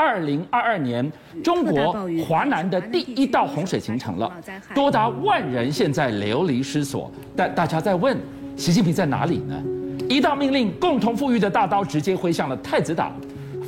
二零二二年中国华南的第一道洪水形成了，多达万人现在流离失所。但大家在问，习近平在哪里呢？一道命令，共同富裕的大刀直接挥向了太子党。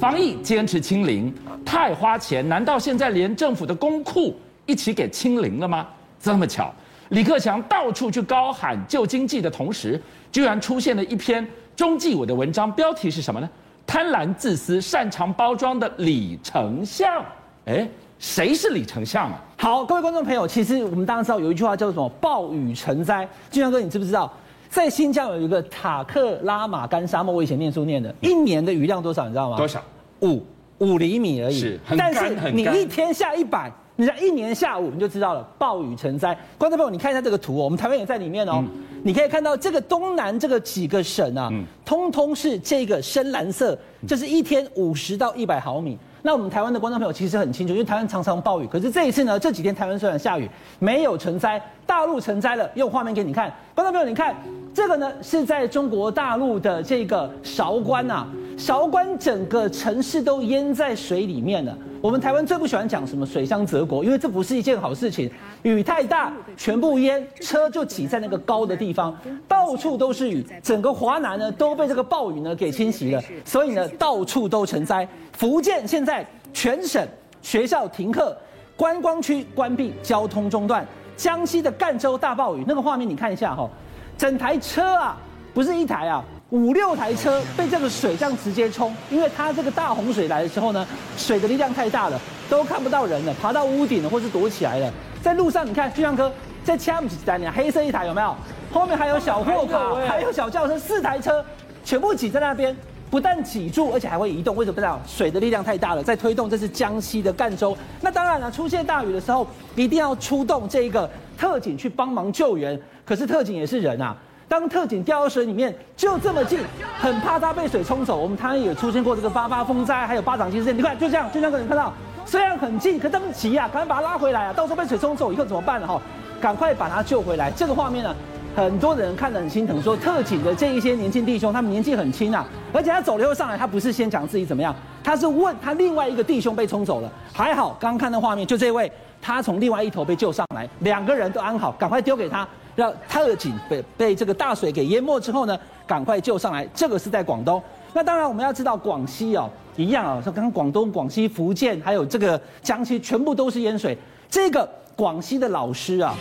防疫坚持清零，太花钱，难道现在连政府的公库一起给清零了吗？这么巧，李克强到处去高喊救经济的同时，居然出现了一篇中纪委的文章，标题是什么呢？贪婪自私、擅长包装的李丞相。哎，谁是李丞相啊？好，各位观众朋友，其实我们当然知道有一句话叫做什么“暴雨成灾”。俊相哥，你知不知道？在新疆有一个塔克拉玛干沙漠，我以前念书念的，一年的雨量多少？你知道吗？多少？五五厘米而已。但是你一天下一百，你在一年下午，你就知道了，暴雨成灾。观众朋友，你看一下这个图哦，我们台湾也在里面哦。嗯、你可以看到这个东南这个几个省啊，嗯、通通是这个深蓝色，就是一天五十到一百毫米。那我们台湾的观众朋友其实很清楚，因为台湾常常暴雨。可是这一次呢，这几天台湾虽然下雨，没有成灾，大陆成灾了。用画面给你看，观众朋友，你看这个呢，是在中国大陆的这个韶关啊，韶关整个城市都淹在水里面了。我们台湾最不喜欢讲什么水乡泽国，因为这不是一件好事情。雨太大，全部淹，车就挤在那个高的地方，到处都是雨，整个华南呢都被这个暴雨呢给侵袭了，所以呢到处都成灾。福建现在全省学校停课，观光区关闭，交通中断。江西的赣州大暴雨，那个画面你看一下哈，整台车啊，不是一台啊。五六台车被这个水这样直接冲，因为它这个大洪水来的时候呢，水的力量太大了，都看不到人了，爬到屋顶了或是躲起来了。在路上，你看，俊相哥在掐不起单，呢黑色一台有没有？后面还有小货卡，还有小轿车，四台车全部挤在那边，不但挤住，而且还会移动。为什么？不知道，水的力量太大了，在推动。这是江西的赣州。那当然了，出现大雨的时候，一定要出动这一个特警去帮忙救援。可是特警也是人啊。当特警掉到水里面，就这么近，很怕他被水冲走。我们台湾也出现过这个八八风灾，还有巴掌机事件。你看，就这样，就这样，你看到，虽然很近，可他们急啊，赶快把他拉回来啊！到时候被水冲走以后怎么办呢？哈，赶快把他救回来。这个画面呢，很多人看得很心疼，说特警的这一些年轻弟兄，他们年纪很轻啊，而且他走了以后上来，他不是先讲自己怎么样，他是问他另外一个弟兄被冲走了，还好，刚刚看到画面，就这位，他从另外一头被救上来，两个人都安好，赶快丢给他。让特警被被这个大水给淹没之后呢，赶快救上来。这个是在广东。那当然我们要知道广西哦，一样啊，像刚刚广东、广西、福建，还有这个江西，全部都是淹水。这个广西的老师啊，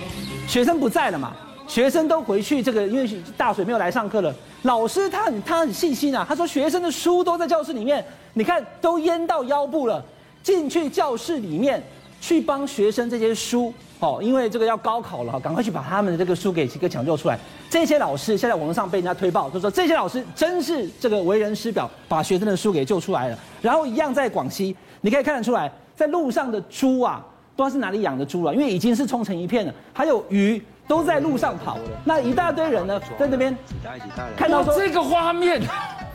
学生不在了嘛，学生都回去这个，因为大水没有来上课了。老师他很他很细心啊，他说学生的书都在教室里面，你看都淹到腰部了，进去教室里面去帮学生这些书。哦，因为这个要高考了，赶快去把他们的这个书给给抢救出来。这些老师现在网络上被人家推爆，就说这些老师真是这个为人师表，把学生的书给救出来了。然后一样在广西，你可以看得出来，在路上的猪啊，不知道是哪里养的猪了，因为已经是冲成一片了。还有鱼都在路上跑了，那一大堆人呢，在那边看到说这个画面，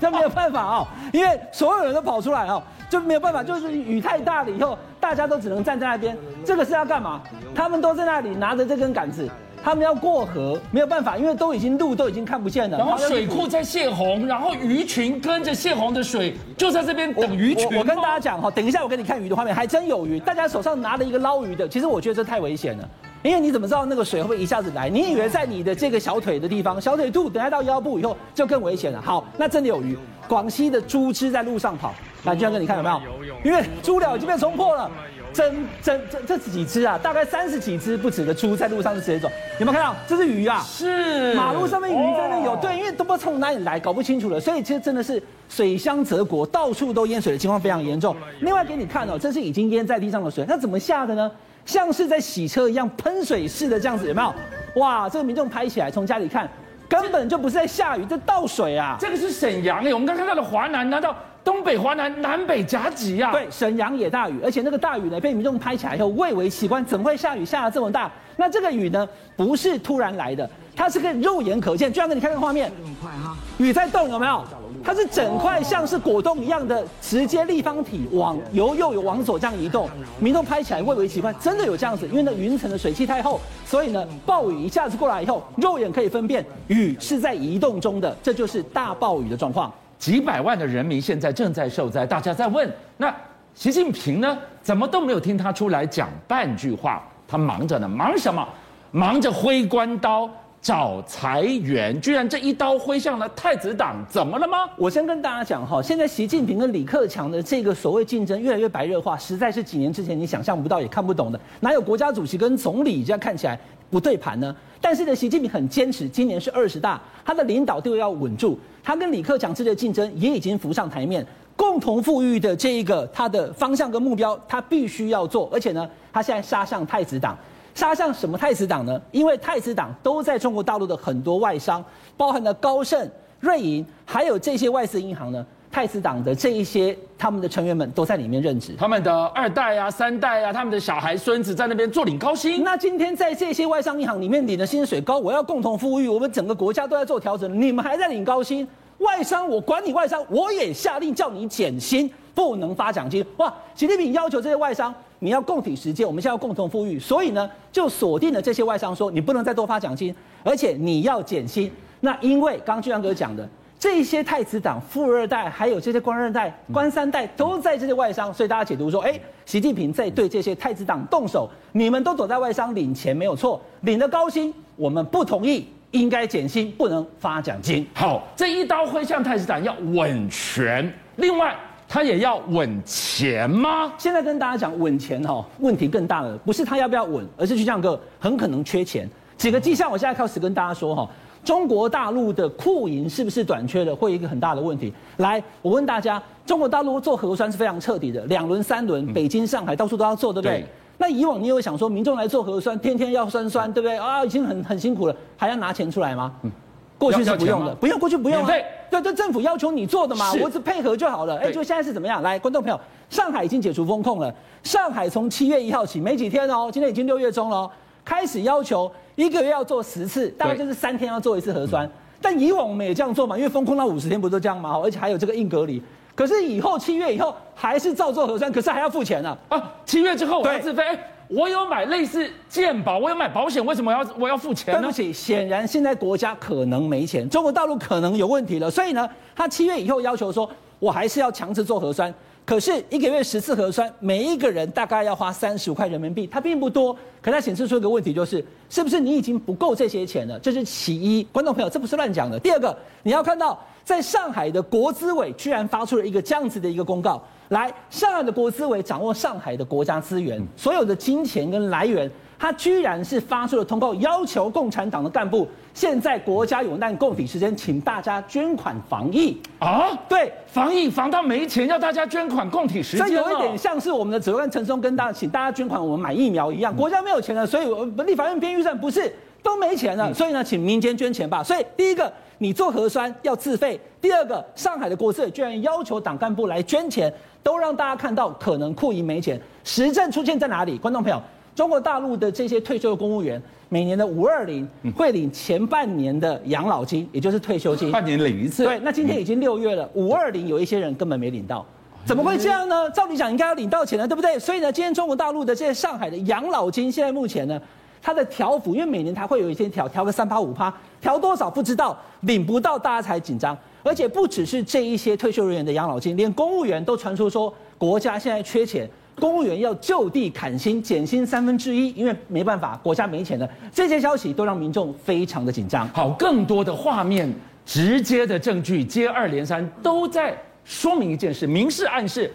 这没有办法啊，因为所有人都跑出来啊。就没有办法，就是雨太大了以后，大家都只能站在那边。这个是要干嘛？他们都在那里拿着这根杆子，他们要过河，没有办法，因为都已经路都已经看不见了。然后水库在泄洪，然后鱼群跟着泄洪的水就在这边等鱼群。我，我，我跟大家讲哈，等一下我给你看鱼的画面，还真有鱼。大家手上拿了一个捞鱼的，其实我觉得这太危险了，因为你怎么知道那个水会不会一下子来？你以为在你的这个小腿的地方，小腿肚，等下到腰部以后就更危险了。好，那真的有鱼。广西的猪只在路上跑。来，俊相哥，你看有没有？因为猪寮已经被冲破了，整整这这几只啊，大概三十几只不止的猪在路上是直接走。有没有看到？这是鱼啊！是马路上面鱼在那有，对，因为都不知道从哪里来，搞不清楚了。所以其实真的是水乡泽国，到处都淹水的情况非常严重。另外给你看哦，这是已经淹在地上的水，那怎么下的呢？像是在洗车一样，喷水式的这样子，有没有？哇，这个民众拍起来，从家里看，根本就不是在下雨，在倒水啊！这个是沈阳诶，我们刚看到了华南，难道？东北、华南、南北夹击啊！对，沈阳也大雨，而且那个大雨呢，被民众拍起来以后蔚为奇观。怎么会下雨下的这么大？那这个雨呢，不是突然来的，它是个肉眼可见。就像给你看这个画面，这么快哈，雨在动，有没有？它是整块像是果冻一样的直接立方体往由右有往左这样移动。民众拍起来蔚为奇观，真的有这样子，因为那云层的水汽太厚，所以呢，暴雨一下子过来以后，肉眼可以分辨雨是在移动中的，这就是大暴雨的状况。几百万的人民现在正在受灾，大家在问：那习近平呢，怎么都没有听他出来讲半句话？他忙着呢，忙什么？忙着挥关刀找财源，居然这一刀挥向了太子党，怎么了吗？我先跟大家讲哈，现在习近平跟李克强的这个所谓竞争越来越白热化，实在是几年之前你想象不到也看不懂的。哪有国家主席跟总理这样看起来不对盘呢？但是呢，习近平很坚持，今年是二十大，他的领导地位要稳住，他跟李克强之间的竞争也已经浮上台面。共同富裕的这一个他的方向跟目标，他必须要做，而且呢，他现在杀向太子党，杀向什么太子党呢？因为太子党都在中国大陆的很多外商，包含了高盛、瑞银，还有这些外资银行呢，太子党的这一些他们的成员们都在里面任职，他们的二代啊、三代啊，他们的小孩、孙子在那边坐领高薪。那今天在这些外商银行里面领的薪水高，我要共同富裕，我们整个国家都在做调整，你们还在领高薪？外商，我管你外商，我也下令叫你减薪，不能发奖金。哇，习近平要求这些外商，你要共体时艰，我们现在要共同富裕，所以呢，就锁定了这些外商，说你不能再多发奖金，而且你要减薪。那因为刚刚俊相哥讲的，这些太子党、富二代，还有这些官二代、官三代，都在这些外商，所以大家解读说，哎，习近平在对这些太子党动手，你们都躲在外商领钱没有错，领的高薪，我们不同意。应该减薪，不能发奖金。好，这一刀挥向太子党要稳权，另外他也要稳钱吗？现在跟大家讲稳钱哈，问题更大了，不是他要不要稳，而是就像个很可能缺钱。几个迹象，我现在开始跟大家说哈，中国大陆的库银是不是短缺的，会有一个很大的问题。来，我问大家，中国大陆做核酸是非常彻底的，两轮、三轮，北京、上海到处都要做，对不对？对那以往你有想说，民众来做核酸，天天要酸酸，对不对啊？已经很很辛苦了，还要拿钱出来吗？嗯，过去是不用的，不用，过去不用对，这政府要求你做的嘛，我只配合就好了。哎，就现在是怎么样？来，观众朋友，上海已经解除封控了。上海从七月一号起，没几天哦，今天已经六月中了，开始要求一个月要做十次，大概就是三天要做一次核酸。但以往我们也这样做嘛，因为封控到五十天不都这样嘛？而且还有这个硬隔离。可是以后七月以后还是照做核酸，可是还要付钱呢啊，啊！七月之后我要自费，我有买类似健保，我有买保险，为什么要我要付钱呢？对不起，显然现在国家可能没钱，中国大陆可能有问题了，所以呢，他七月以后要求说，我还是要强制做核酸。可是一个月十次核酸，每一个人大概要花三十五块人民币，它并不多。可它显示出一个问题，就是是不是你已经不够这些钱了？这是其一，观众朋友，这不是乱讲的。第二个，你要看到，在上海的国资委居然发出了一个这样子的一个公告，来，上海的国资委掌握上海的国家资源，所有的金钱跟来源。他居然是发出了通告，要求共产党的干部，现在国家有难，共体时间，请大家捐款防疫啊！对，防疫防到没钱，要大家捐款共体时间。这有一点像是我们的指挥官陈松跟大家请大家捐款，我们买疫苗一样。国家没有钱了，所以我们立法院编预算不是都没钱了，所以呢，请民间捐钱吧。所以第一个，你做核酸要自费；第二个，上海的国资委居然要求党干部来捐钱，都让大家看到可能库银没钱。实证出现在哪里？观众朋友。中国大陆的这些退休的公务员，每年的五二零会领前半年的养老金，也就是退休金。半年领一次。对，那今天已经六月了，五二零有一些人根本没领到，怎么会这样呢？照理讲应该要领到钱的，对不对？所以呢，今天中国大陆的这些上海的养老金，现在目前呢，它的调幅，因为每年它会有一些调，调个三趴五趴，调多少不知道，领不到大家才紧张。而且不只是这一些退休人员的养老金，连公务员都传出说国家现在缺钱。公务员要就地砍薪，减薪三分之一，因为没办法，国家没钱了。这些消息都让民众非常的紧张。好，更多的画面、直接的证据接二连三，都在说明一件事：明示暗示，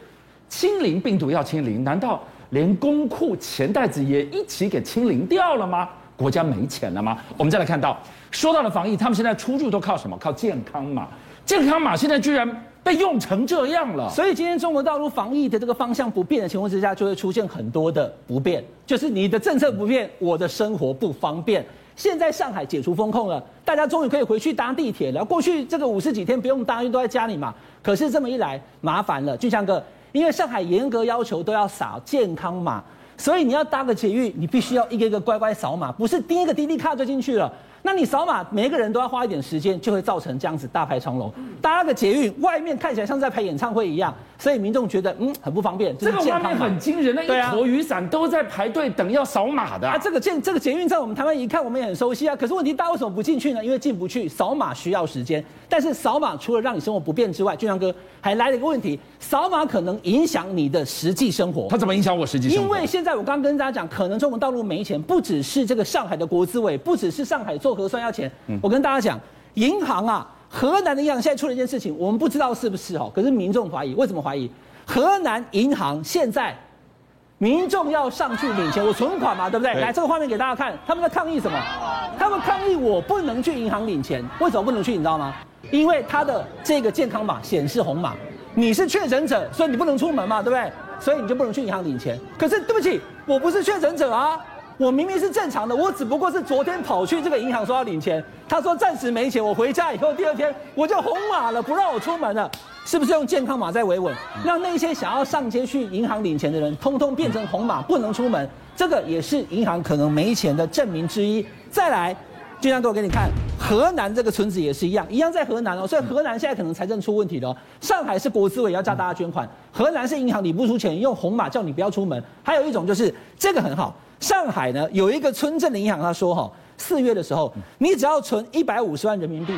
清零病毒要清零，难道连公库钱袋子也一起给清零掉了吗？国家没钱了吗？我们再来看到，说到了防疫，他们现在出入都靠什么？靠健康码。健康码现在居然被用成这样了，所以今天中国大陆防疫的这个方向不变的情况之下，就会出现很多的不便，就是你的政策不变，我的生活不方便。现在上海解除封控了，大家终于可以回去搭地铁了。过去这个五十几天不用搭，因为都在家里嘛。可是这么一来，麻烦了，俊相哥，因为上海严格要求都要扫健康码，所以你要搭个捷运，你必须要一个一个乖乖扫码，不是第一个滴滴卡就进去了。那你扫码，每一个人都要花一点时间，就会造成这样子大排长龙。搭个捷运，外面看起来像在排演唱会一样，所以民众觉得嗯很不方便。这个画面很惊人，那一坨雨伞都在排队等要扫码的。啊，这个捷这个捷运站我们台湾一看我们也很熟悉啊。可是问题大家为什么不进去呢？因为进不去，扫码需要时间。但是扫码除了让你生活不便之外，俊良哥还来了一个问题，扫码可能影响你的实际生活。它怎么影响我实际生活？因为现在我刚刚跟大家讲，可能中国道路没钱，不只是这个上海的国资委，不只是上海做核酸要钱。嗯、我跟大家讲，银行啊。河南的银行现在出了一件事情，我们不知道是不是哦，可是民众怀疑，为什么怀疑？河南银行现在民众要上去领钱，我存款嘛，对不对？来，这个画面给大家看，他们在抗议什么？他们抗议我不能去银行领钱，为什么不能去？你知道吗？因为他的这个健康码显示红码，你是确诊者，所以你不能出门嘛，对不对？所以你就不能去银行领钱。可是对不起，我不是确诊者啊。我明明是正常的，我只不过是昨天跑去这个银行说要领钱，他说暂时没钱，我回家以后第二天我就红码了，不让我出门了，是不是用健康码在维稳？让那些想要上街去银行领钱的人，通通变成红码，不能出门，这个也是银行可能没钱的证明之一。再来，俊相哥，我给你看，河南这个村子也是一样，一样在河南哦，所以河南现在可能财政出问题了哦。上海是国资委要叫大家捐款，河南是银行你不出钱，用红码叫你不要出门。还有一种就是这个很好。上海呢有一个村镇的银行，他说哈，四月的时候，你只要存一百五十万人民币，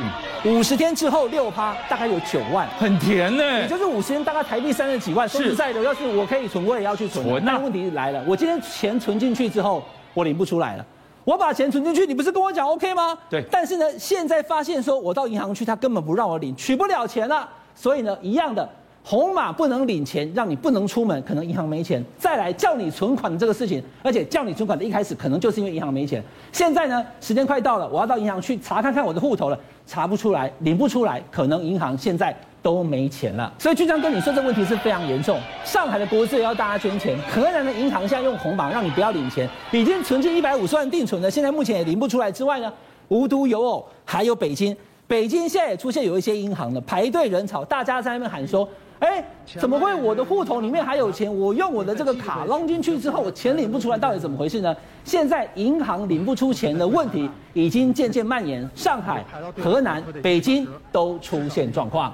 五十天之后六趴，大概有九万，很甜呢。也就是五十天大概台币三十几万。说实在的，要是我可以存，我也要去存。那问题来了，我今天钱存进去之后，我领不出来了。我把钱存进去，你不是跟我讲 OK 吗？对。但是呢，现在发现说我到银行去，他根本不让我领，取不了钱了。所以呢，一样的。红码不能领钱，让你不能出门，可能银行没钱。再来叫你存款的这个事情，而且叫你存款的一开始可能就是因为银行没钱。现在呢，时间快到了，我要到银行去查看看我的户头了，查不出来，领不出来，可能银行现在都没钱了。所以俊相跟你说，这问题是非常严重。上海的国资也要大家捐钱，河南的银行现在用红榜让你不要领钱，已经存进一百五十万定存了，现在目前也领不出来之外呢，无独有偶，还有北京，北京现在也出现有一些银行的排队人潮，大家在那边喊说。哎，怎么会？我的户头里面还有钱，我用我的这个卡弄进去之后，我钱领不出来，到底怎么回事呢？现在银行领不出钱的问题已经渐渐蔓延，上海、河南、北京都出现状况。